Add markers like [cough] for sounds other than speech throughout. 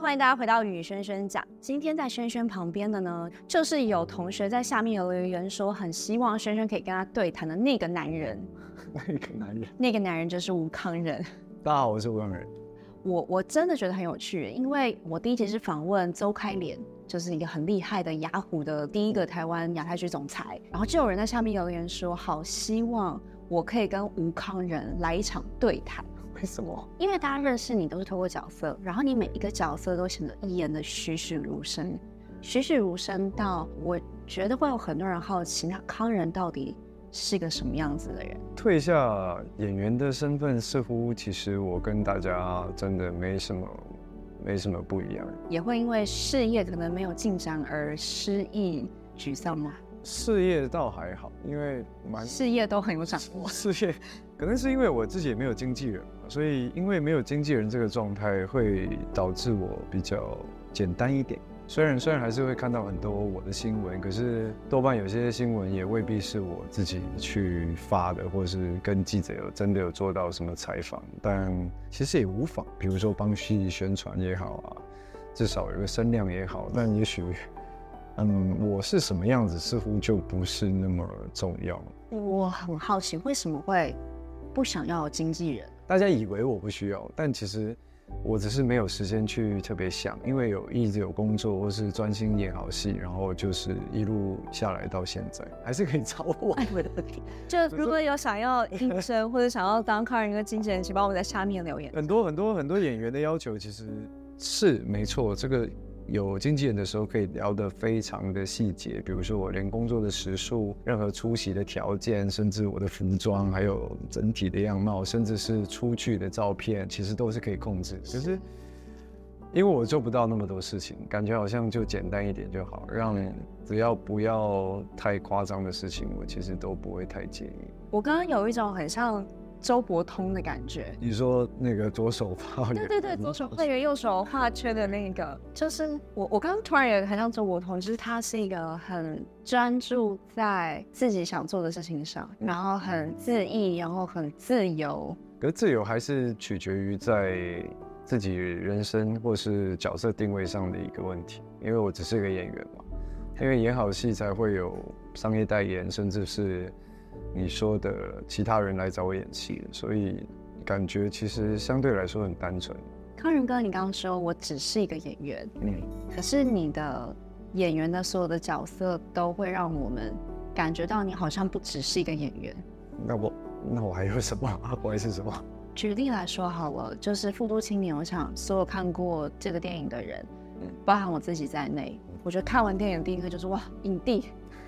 欢迎大家回到与轩轩讲。今天在轩轩旁边的呢，就是有同学在下面有留言说，很希望轩轩可以跟他对谈的那个男人。[laughs] 那个男人？那个男人就是吴康仁。[laughs] 大家好，我是吴康仁。我我真的觉得很有趣，因为我第一集是访问周开莲，就是一个很厉害的雅虎的第一个台湾亚太区总裁，然后就有人在下面留言说，好希望我可以跟吴康仁来一场对谈。为什么？因为大家认识你都是透过角色，然后你每一个角色都显得一眼的栩栩如生，栩栩如生到我觉得会有很多人好奇，那康仁到底是个什么样子的人？退下演员的身份，似乎其实我跟大家真的没什么，没什么不一样。也会因为事业可能没有进展而失意沮丧吗？事业倒还好，因为蛮事业都很有掌握。事业可能是因为我自己也没有经纪人，所以因为没有经纪人这个状态，会导致我比较简单一点。虽然虽然还是会看到很多我的新闻，可是多半有些新闻也未必是我自己去发的，或者是跟记者有真的有做到什么采访。但其实也无妨，比如说帮戏宣传也好啊，至少有个声量也好。但也许。嗯，我是什么样子，似乎就不是那么重要。我很好奇，为什么会不想要经纪人？大家以为我不需要，但其实我只是没有时间去特别想，因为有一直有工作，或是专心演好戏，然后就是一路下来到现在，还是可以找我。[laughs] 哎，我的天！就 [laughs] 如果有想要应征或者想要当慷仁的经纪人，请帮我在下面留言。很多很多很多演员的要求其实是没错，这个。有经纪人的时候，可以聊得非常的细节，比如说我连工作的时数、任何出席的条件，甚至我的服装，还有整体的样貌，甚至是出去的照片，其实都是可以控制。可是因为我做不到那么多事情，感觉好像就简单一点就好，让只要不要太夸张的事情，我其实都不会太介意。我刚刚有一种很像。周伯通的感觉，你说那个左手画圆，对对对，左手画圆，右手画圈的那个，就是我。我刚刚突然也很像周伯通，就是他是一个很专注在自己想做的事情上，然后很自意，然后很自由。可是自由还是取决于在自己人生或是角色定位上的一个问题。因为我只是一个演员嘛，因为演好戏才会有商业代言，甚至是。你说的其他人来找我演戏，所以感觉其实相对来说很单纯。康仁哥，你刚刚说我只是一个演员，嗯，可是你的演员的所有的角色都会让我们感觉到你好像不只是一个演员。那我那我还有什么？[laughs] 我还是什么？举例来说好了，就是《富都青年》，我想所有看过这个电影的人，嗯，包含我自己在内，我觉得看完电影第一个就是哇，影帝，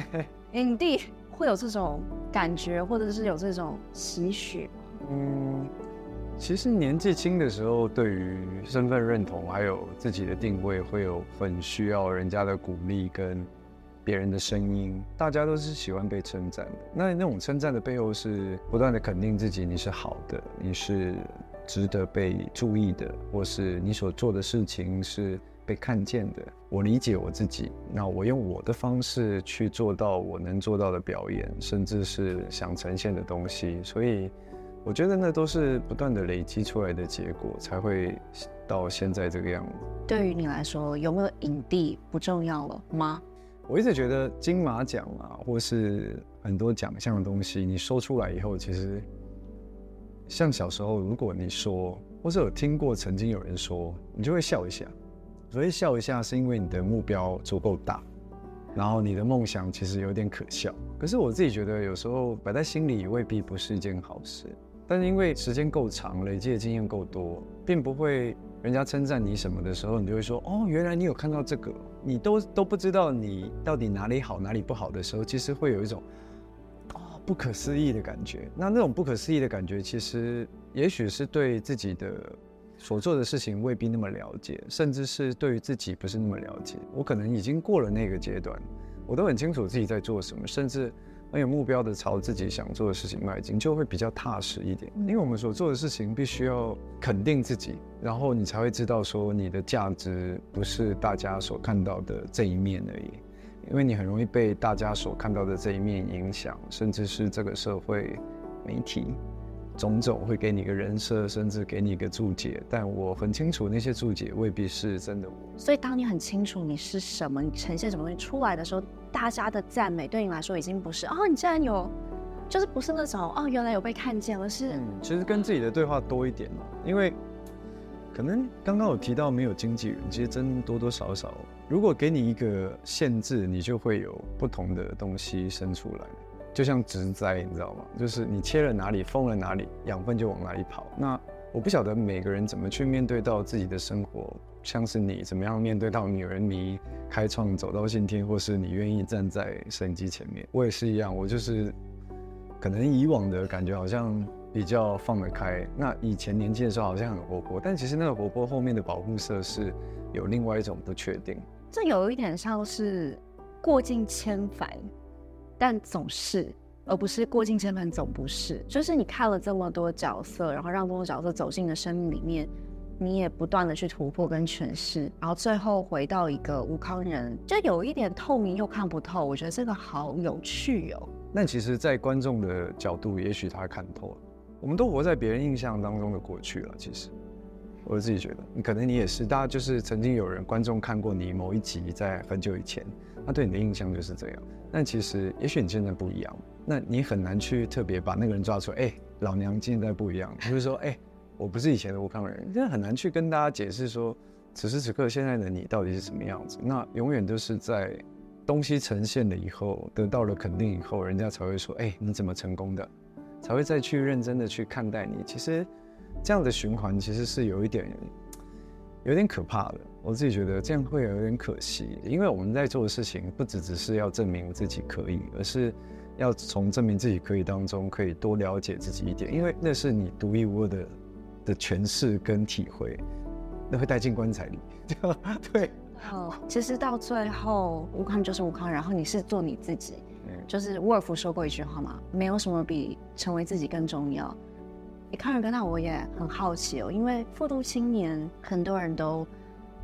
[laughs] 影帝。会有这种感觉，或者是有这种期许？嗯，其实年纪轻的时候，对于身份认同还有自己的定位，会有很需要人家的鼓励跟别人的声音。大家都是喜欢被称赞的，那那种称赞的背后是不断的肯定自己，你是好的，你是值得被注意的，或是你所做的事情是。被看见的，我理解我自己，那我用我的方式去做到我能做到的表演，甚至是想呈现的东西，所以我觉得那都是不断的累积出来的结果，才会到现在这个样子。对于你来说，有没有影帝不重要了吗？我一直觉得金马奖啊，或是很多奖项的东西，你说出来以后，其实像小时候，如果你说，或是有听过曾经有人说，你就会笑一下。所以笑一下，是因为你的目标足够大，然后你的梦想其实有点可笑。可是我自己觉得，有时候摆在心里未必不是一件好事。但是因为时间够长，累积的经验够多，并不会人家称赞你什么的时候，你就会说：“哦，原来你有看到这个。”你都都不知道你到底哪里好，哪里不好的时候，其实会有一种哦不可思议的感觉。那那种不可思议的感觉，其实也许是对自己的。所做的事情未必那么了解，甚至是对于自己不是那么了解。我可能已经过了那个阶段，我都很清楚自己在做什么，甚至很有目标的朝自己想做的事情迈进，就会比较踏实一点。因为我们所做的事情必须要肯定自己，然后你才会知道说你的价值不是大家所看到的这一面而已。因为你很容易被大家所看到的这一面影响，甚至是这个社会媒体。种种，会给你一个人设，甚至给你一个注解。但我很清楚，那些注解未必是真的我。所以，当你很清楚你是什么，你呈现什么东西出来的时候，大家的赞美对你来说已经不是哦，你竟然有，就是不是那种哦，原来有被看见，而是嗯，其实跟自己的对话多一点嘛。因为可能刚刚有提到没有经纪人，其实真多多少少，如果给你一个限制，你就会有不同的东西生出来。就像植栽，你知道吗？就是你切了哪里，封了哪里，养分就往哪里跑。那我不晓得每个人怎么去面对到自己的生活，像是你怎么样面对到女人迷开创走到今天，或是你愿意站在摄影机前面，我也是一样。我就是可能以往的感觉好像比较放得开，那以前年轻的时候好像很活泼，但其实那个活泼后面的保护色是有另外一种不确定。这有一点像是过尽千帆。但总是，而不是过尽千帆，总不是。就是你看了这么多角色，然后让这么多角色走进你的生命里面，你也不断的去突破跟诠释，然后最后回到一个吴康人，就有一点透明又看不透。我觉得这个好有趣哦。那其实，在观众的角度，也许他看透了。我们都活在别人印象当中的过去了。其实，我自己觉得，可能你也是。大家就是曾经有人观众看过你某一集，在很久以前，他对你的印象就是这样。但其实，也许你现在不一样，那你很难去特别把那个人抓出来。哎、老娘现在不一样，就是说，哎、我不是以前的吴康仁，真的很难去跟大家解释说，此时此刻现在的你到底是什么样子。那永远都是在东西呈现了以后，得到了肯定以后，人家才会说，哎、你怎么成功的，才会再去认真的去看待你。其实，这样的循环其实是有一点。有点可怕的，我自己觉得这样会有点可惜，因为我们在做的事情不只只是要证明自己可以，而是要从证明自己可以当中可以多了解自己一点，因为那是你独一无二的的诠释跟体会，那会带进棺材里。[laughs] 对，哦，其实到最后，吴康就是吴康，然后你是做你自己，嗯，就是沃尔夫说过一句话嘛，没有什么比成为自己更重要。你看人，那我也很好奇哦，因为复读青年很多人都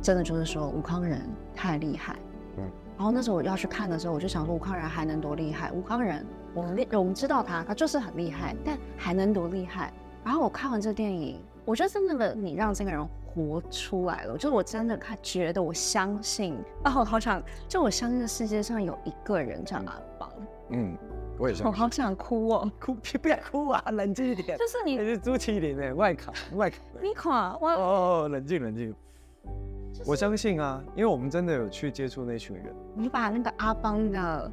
真的就是说吴康仁太厉害，嗯，然后那时候我要去看的时候，我就想说吴康仁还能多厉害？吴康仁，我们我们知道他，他就是很厉害，但还能多厉害？然后我看完这电影，我觉得真的你让这个人活出来了，就我真的看觉得我相信啊，我好想就我相信这世界上有一个人这样阿邦，嗯。我也想，我好想哭哦！[laughs] 哭，不要哭啊！冷静一点。就是你，是朱启麟的外卡，外卡。你卡我哦，冷静冷静。就是、我相信啊，因为我们真的有去接触那群人。你把那个阿邦的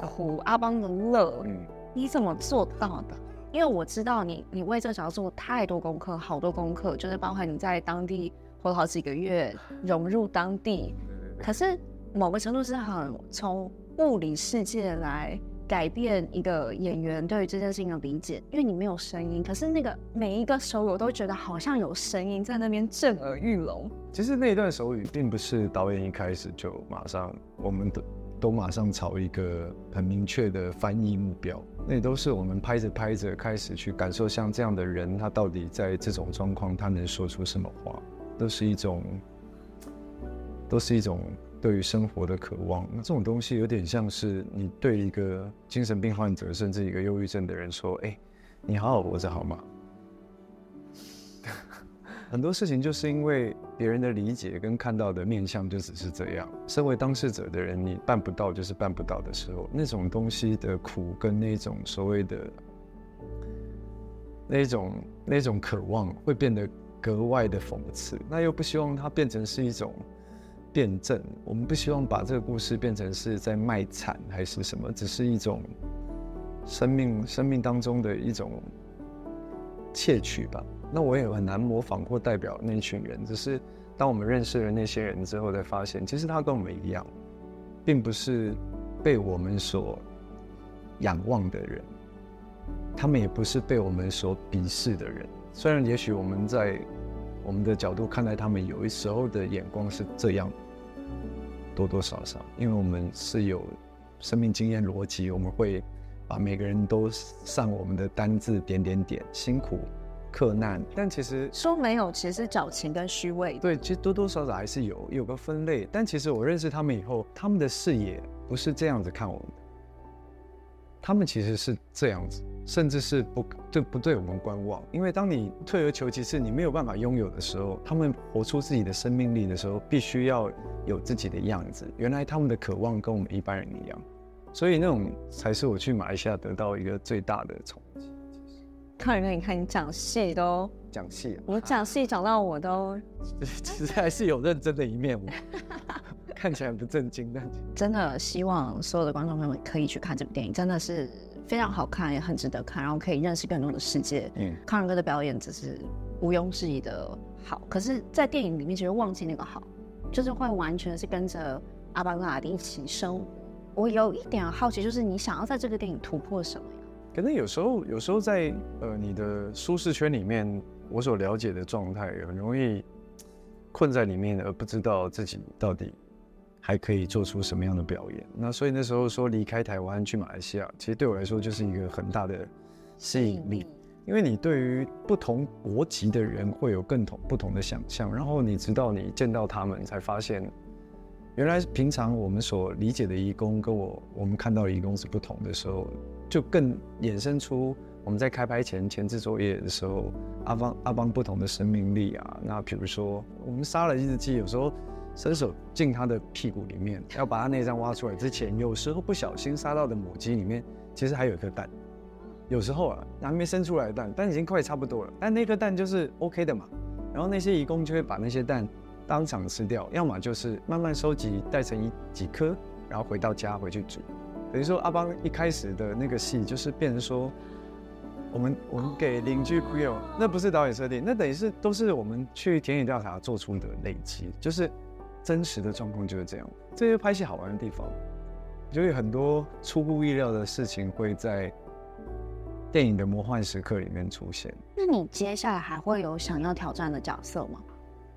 苦，阿邦的乐，嗯，你怎么做到的？因为我知道你，你为这小做太多功课，好多功课，就是包含你在当地活了好几个月，融入当地。可是某个程度是很从物理世界来。改变一个演员对于这件事情的理解，因为你没有声音，可是那个每一个手语我都觉得好像有声音在那边震耳欲聋。其实那一段手语并不是导演一开始就马上，我们都都马上朝一个很明确的翻译目标，那都是我们拍着拍着开始去感受，像这样的人，他到底在这种状况，他能说出什么话，都是一种，都是一种。对于生活的渴望，那这种东西有点像是你对一个精神病患者，甚至一个忧郁症的人说：“哎，你好好活着好吗？” [laughs] 很多事情就是因为别人的理解跟看到的面相就只是这样。身为当事者的人，你办不到就是办不到的时候，那种东西的苦跟那种所谓的那种那种渴望，会变得格外的讽刺。那又不希望它变成是一种。辩证，我们不希望把这个故事变成是在卖惨还是什么，只是一种生命生命当中的一种窃取吧。那我也很难模仿或代表那群人，只是当我们认识了那些人之后，才发现其实他跟我们一样，并不是被我们所仰望的人，他们也不是被我们所鄙视的人。虽然也许我们在。我们的角度看待他们，有一时候的眼光是这样，多多少少，因为我们是有生命经验逻辑，我们会把每个人都上我们的单字点点点，辛苦、克难。但其实说没有，其实是矫情跟虚伪。对，其实多多少少还是有有个分类。但其实我认识他们以后，他们的视野不是这样子看我们的，他们其实是这样子。甚至是不对不对我们观望。因为当你退而求其次，你没有办法拥有的时候，他们活出自己的生命力的时候，必须要有自己的样子。原来他们的渴望跟我们一般人一样，所以那种才是我去马来西亚得到一个最大的冲击。看人，你看你讲戏都讲戏，我讲戏讲到我都，其实还是有认真的一面。[laughs] 看起来不正经，但真的希望所有的观众朋友们可以去看这部电影，真的是非常好看，也很值得看，然后可以认识更多的世界。嗯，康仁哥的表演只是毋庸置疑的好，可是，在电影里面其实忘记那个好，就是会完全是跟着阿巴跟阿弟一起生活。我有一点好奇，就是你想要在这个电影突破什么呀？可能有时候，有时候在呃你的舒适圈里面，我所了解的状态很容易困在里面，而不知道自己到底。还可以做出什么样的表演？那所以那时候说离开台湾去马来西亚，其实对我来说就是一个很大的吸引力，因为你对于不同国籍的人会有更同不同的想象，然后你直到你见到他们，才发现原来平常我们所理解的义工跟我我们看到的义工是不同的时候，就更衍生出我们在开拍前前置作业的时候，阿邦阿邦不同的生命力啊。那比如说我们杀了一只鸡，有时候。伸手进他的屁股里面，[laughs] 要把他内脏挖出来之前，有时候不小心杀到的母鸡里面，其实还有一颗蛋。有时候啊，还没生出来的蛋，但已经快差不多了。但那颗蛋就是 OK 的嘛。然后那些移工就会把那些蛋当场吃掉，要么就是慢慢收集，带成一几颗，然后回到家回去煮。等于说阿邦一开始的那个戏就是变成说，我们我们给邻居朋友，那不是导演设定，那等于是都是我们去田野调查做出的累积，就是。真实的状况就是这样，这些拍戏好玩的地方，就有很多出乎意料的事情会在电影的魔幻时刻里面出现。那你接下来还会有想要挑战的角色吗？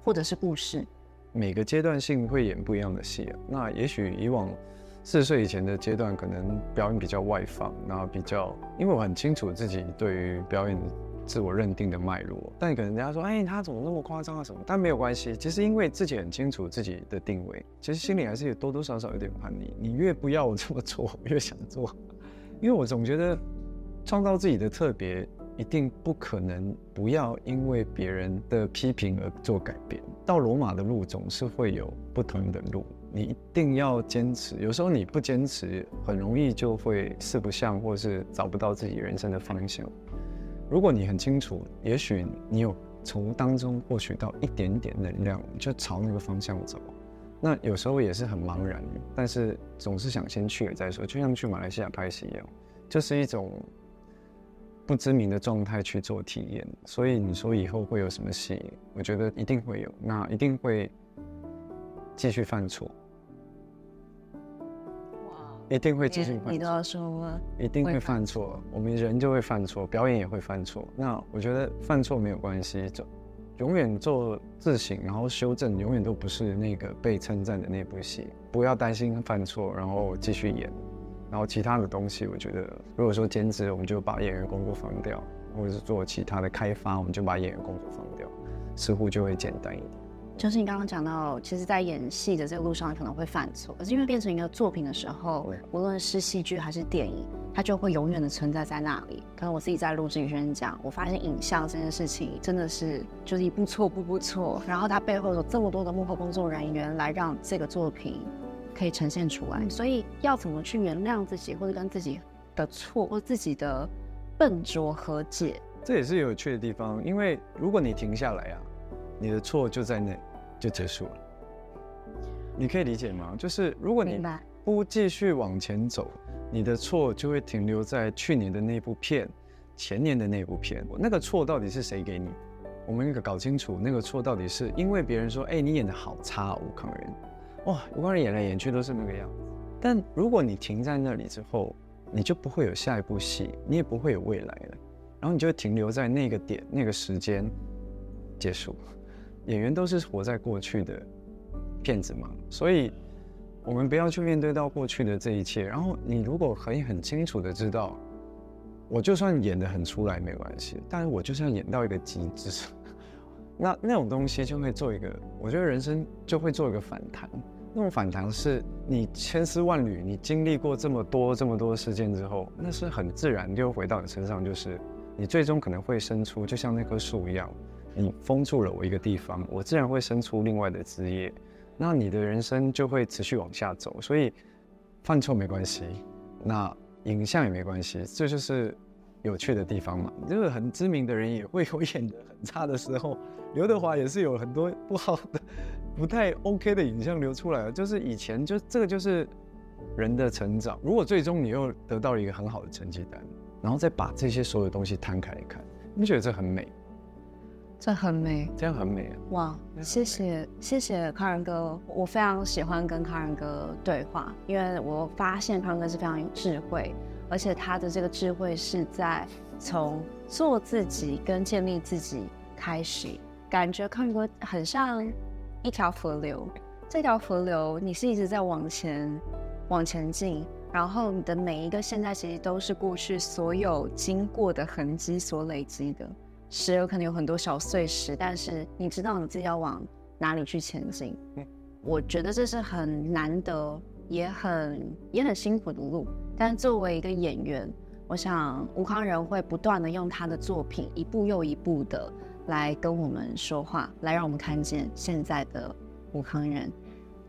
或者是故事？每个阶段性会演不一样的戏啊。那也许以往四十岁以前的阶段，可能表演比较外放，然后比较，因为我很清楚自己对于表演。自我认定的脉络，但可能人家说，哎，他怎么那么夸张啊什么？但没有关系，其实因为自己很清楚自己的定位，其实心里还是有多多少少有点叛逆。你越不要我这么做，[laughs] 我越想做，因为我总觉得创造自己的特别，一定不可能不要因为别人的批评而做改变。到罗马的路总是会有不同的路，你一定要坚持。有时候你不坚持，很容易就会四不像，或是找不到自己人生的方向。如果你很清楚，也许你有从当中获取到一点点能量，就朝那个方向走。那有时候也是很茫然，但是总是想先去了再说。就像去马来西亚拍戏一样，就是一种不知名的状态去做体验。所以你说以后会有什么戏？我觉得一定会有，那一定会继续犯错。一定会继续犯错。你都要说吗？一定会犯错，我们人就会犯错，表演也会犯错。那我觉得犯错没有关系，就永远做自省，然后修正，永远都不是那个被称赞的那部戏。不要担心犯错，然后继续演。然后其他的东西，我觉得如果说兼职，我们就把演员工作放掉；或者是做其他的开发，我们就把演员工作放掉，似乎就会简单一点。就是你刚刚讲到，其实，在演戏的这个路上，可能会犯错。可是因为变成一个作品的时候，无论是戏剧还是电影，它就会永远的存在在那里。可能我自己在录制与宣讲，我发现影像这件事情真的是就是一步错步步错，然后它背后有这么多的幕后工作人员来让这个作品可以呈现出来。所以要怎么去原谅自己，或者跟自己的错或自己的笨拙和解，这也是有趣的地方。因为如果你停下来啊。你的错就在那，就结束了。你可以理解吗？就是如果你不继续往前走，你的错就会停留在去年的那部片、前年的那部片。那个错到底是谁给你？我们那个搞清楚，那个错到底是因为别人说：“哎，你演的好差，吴康仁。”哇，吴康仁演来演去都是那个样子。但如果你停在那里之后，你就不会有下一部戏，你也不会有未来了。然后你就停留在那个点、那个时间，结束。演员都是活在过去的骗子嘛，所以我们不要去面对到过去的这一切。然后你如果可以很清楚的知道，我就算演得很出来没关系，但是我就是要演到一个极致，那那种东西就会做一个，我觉得人生就会做一个反弹。那种反弹是你千丝万缕，你经历过这么多这么多事件之后，那是很自然就回到你身上，就是你最终可能会生出，就像那棵树一样，你封住了我一个地方，我自然会生出另外的枝叶，那你的人生就会持续往下走。所以犯错没关系，那影像也没关系，这就是。有趣的地方嘛，就是很知名的人也会有演得很差的时候。刘德华也是有很多不好的、[laughs] 不太 OK 的影像流出来了。就是以前就这个就是人的成长。如果最终你又得到了一个很好的成绩单，然后再把这些所有东西摊开来看，你觉得这很美？这很美，这样很美啊！哇，谢谢谢谢康仁哥，我非常喜欢跟康仁哥对话，因为我发现康仁哥是非常有智慧。而且他的这个智慧是在从做自己跟建立自己开始，感觉康仁哥很像一条河流，这条河流你是一直在往前往前进，然后你的每一个现在其实都是过去所有经过的痕迹所累积的，时而可能有很多小碎石，但是你知道你自己要往哪里去前进，嗯我觉得这是很难得。也很也很辛苦的路，但作为一个演员，我想吴康仁会不断的用他的作品一步又一步的来跟我们说话，来让我们看见现在的吴康仁。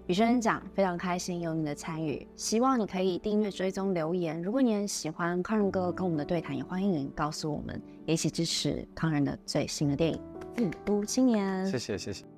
宇轩讲非常开心有你的参与，希望你可以订阅、追踪、留言。如果你很喜欢康仁哥跟我们的对谈，也欢迎你告诉我们，一起支持康仁的最新的电影《富都青年》。谢谢谢谢。